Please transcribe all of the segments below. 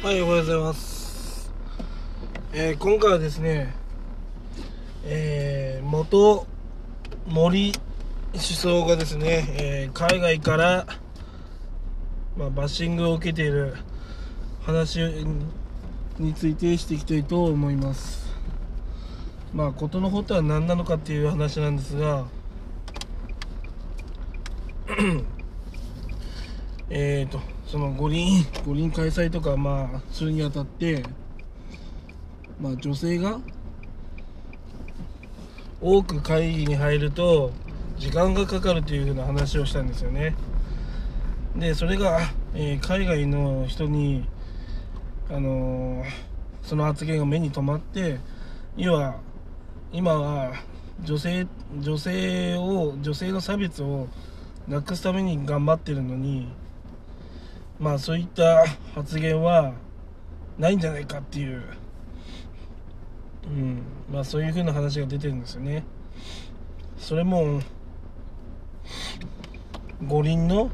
はい、おはようございます。えー今回はですね、えー元森首相がですね、えー海外から、まあ、バッシングを受けている話についてしていきたいと思います。まあ、事の発端は何なのかっていう話なんですが、えーとその五輪五輪開催とかまあするにあたってまあ女性が多く会議に入ると時間がかかるというふうな話をしたんですよね。でそれが、えー海外の人にあのーその発言が目に留まって要は今は女性女性を女性の差別をなくすために頑張ってるのにまあそういった発言はないんじゃないかっていう、うん、まあそういうふうな話が出てるんですよね。それも五輪の、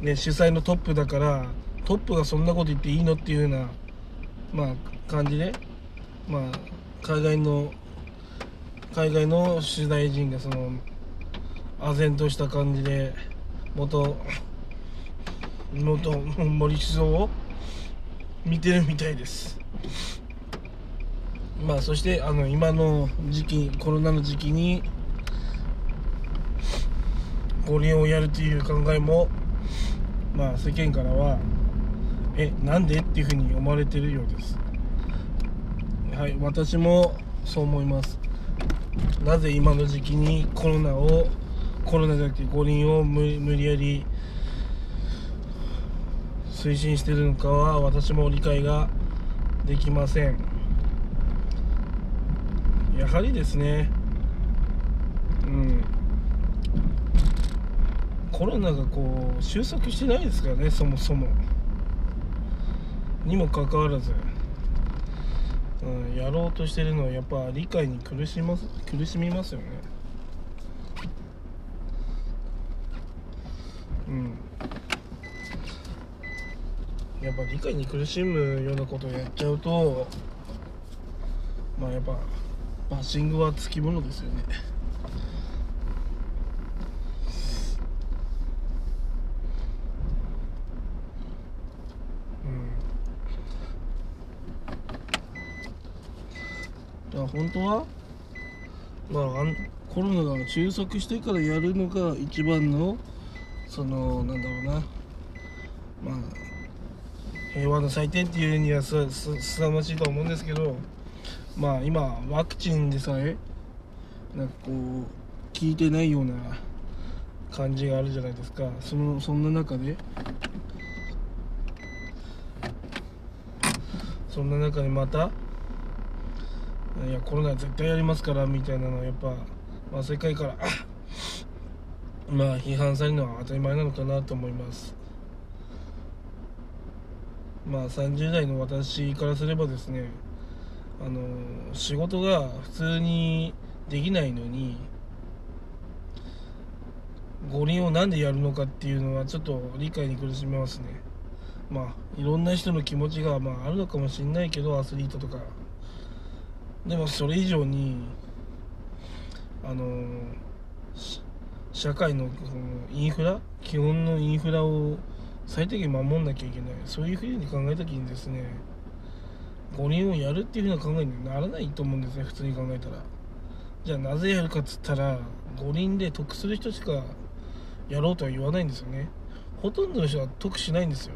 ね、主催のトップだからトップがそんなこと言っていいのっていうような、まあ、感じで、まあ、海外の海外の取材陣がその唖然とした感じで元元森首相を見てるみたいです。まあそしてあの今の時期コロナの時期に五輪をやるという考えもまあ世間からはえなんでっていうふうに思われてるようです。はい私もそう思います。なぜ今の時期にコロナをコロナじゃなくて五輪を無無理やり推進しているのかは私も理解ができません。やはりですねうん。コロナがこう収束してないですからねそもそも。にもかかわらず、うん、やろうとしてるのはやっぱ理解に苦します苦しみますよね。うん。やっぱ理解に苦しむようなことをやっちゃうとまあやっぱバッシングはつきものですよね。うん。だから本当はまああんコロナが収束してからやるのが一番のそのなんだろうな。まあ平和の祭典っていうにはすすすさまじいと思うんですけどまあ今ワクチンでさえなんかこう効いてないような感じがあるじゃないですか。そのそんな中でそんな中でまたいやコロナ絶対やりますからみたいなのはやっぱ、まあ、世界からまあ批判されるのは当たり前なのかなと思います。まあ30代の私からすればですねあの仕事が普通にできないのに五輪をなんでやるのかっていうのはちょっと理解に苦しめますね。まあいろんな人の気持ちが、まあ、あるのかもしれないけどアスリートとか。でもそれ以上にあの社会のインフラ？基本のインフラを最低限守んなきゃいけない。そういうふうに考えた時にですね五輪をやるっていうふうな考えにならないと思うんですね普通に考えたら。じゃあなぜやるかっつったら五輪で得する人しかやろうとは言わないんですよね。ほとんどの人は得しないんですよ。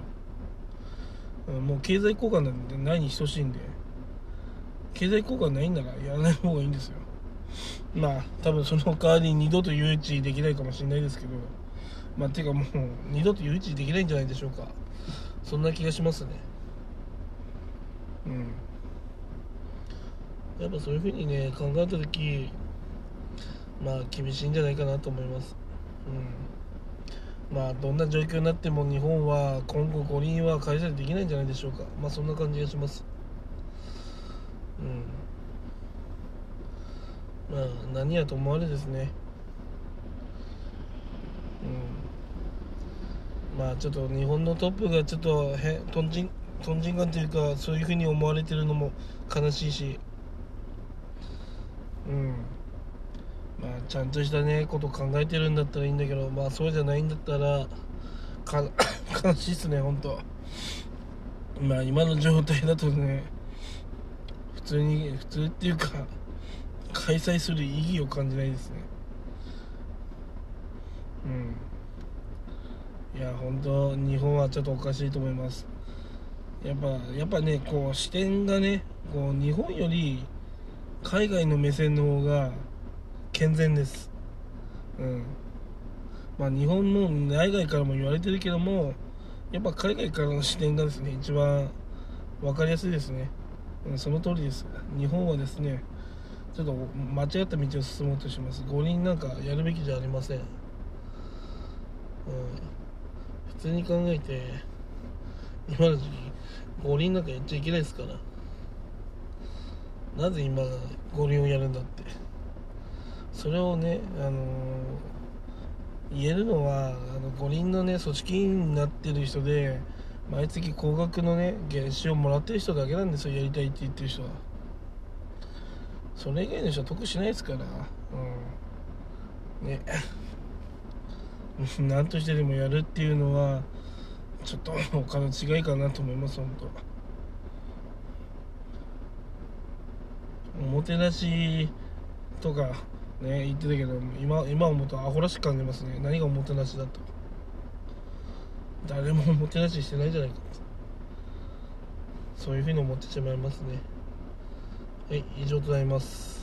もう経済効果なんてないに等しいんで。経済効果ないんならやらない方がいいんですよ。まあ多分その代わりに二度と誘致できないかもしれないですけど。まあていうかもう二度と誘致できないんじゃないでしょうか。そんな気がしますね。うん。やっぱそういうふうにね考えた時まあ厳しいんじゃないかなと思います。うん。まあどんな状況になっても日本は今後五輪は開催できないんじゃないでしょうか。まあそんな感じがします。うん。まあ何やと思われですね。うん。まあちょっと日本のトップがちょっとへとんちんとんちんかんというかそういうふうに思われてるのも悲しいし。うん。まあちゃんとしたねこと考えてるんだったらいいんだけどまあそうじゃないんだったらか 悲しいっすね本当。まあ今の状態だとね普通に普通っていうか開催する意義を感じないですね。うん。いや本当日本はちょっとおかしいと思います。やっぱやっぱねこう視点がねこう日本より海外の目線の方が健全です。うん。まあ日本の内外からも言われてるけどもやっぱ海外からの視点がですね一番分かりやすいですね、うん、その通りです。日本はですねちょっと間違った道を進もうとします。五輪なんかやるべきじゃありません、うん、通に考えて今の時期五輪なんかやっちゃいけないですから。なぜ今五輪をやるんだって。それをね、あのー、言えるのはあの五輪のね組織委員になってる人で毎月高額のね原資をもらってる人だけなんですよ。やりたいって言ってる人は。それ以外の人は得しないですから。うん。ね。何としてでもやるっていうのはちょっと他の違いかなと思います本当。おもてなしとかね言ってたけど今今思うとアホらしく感じますね。何がおもてなしだと。誰もおもてなししてないんじゃないか。そういうふうに思ってしまいますね。はい以上となります。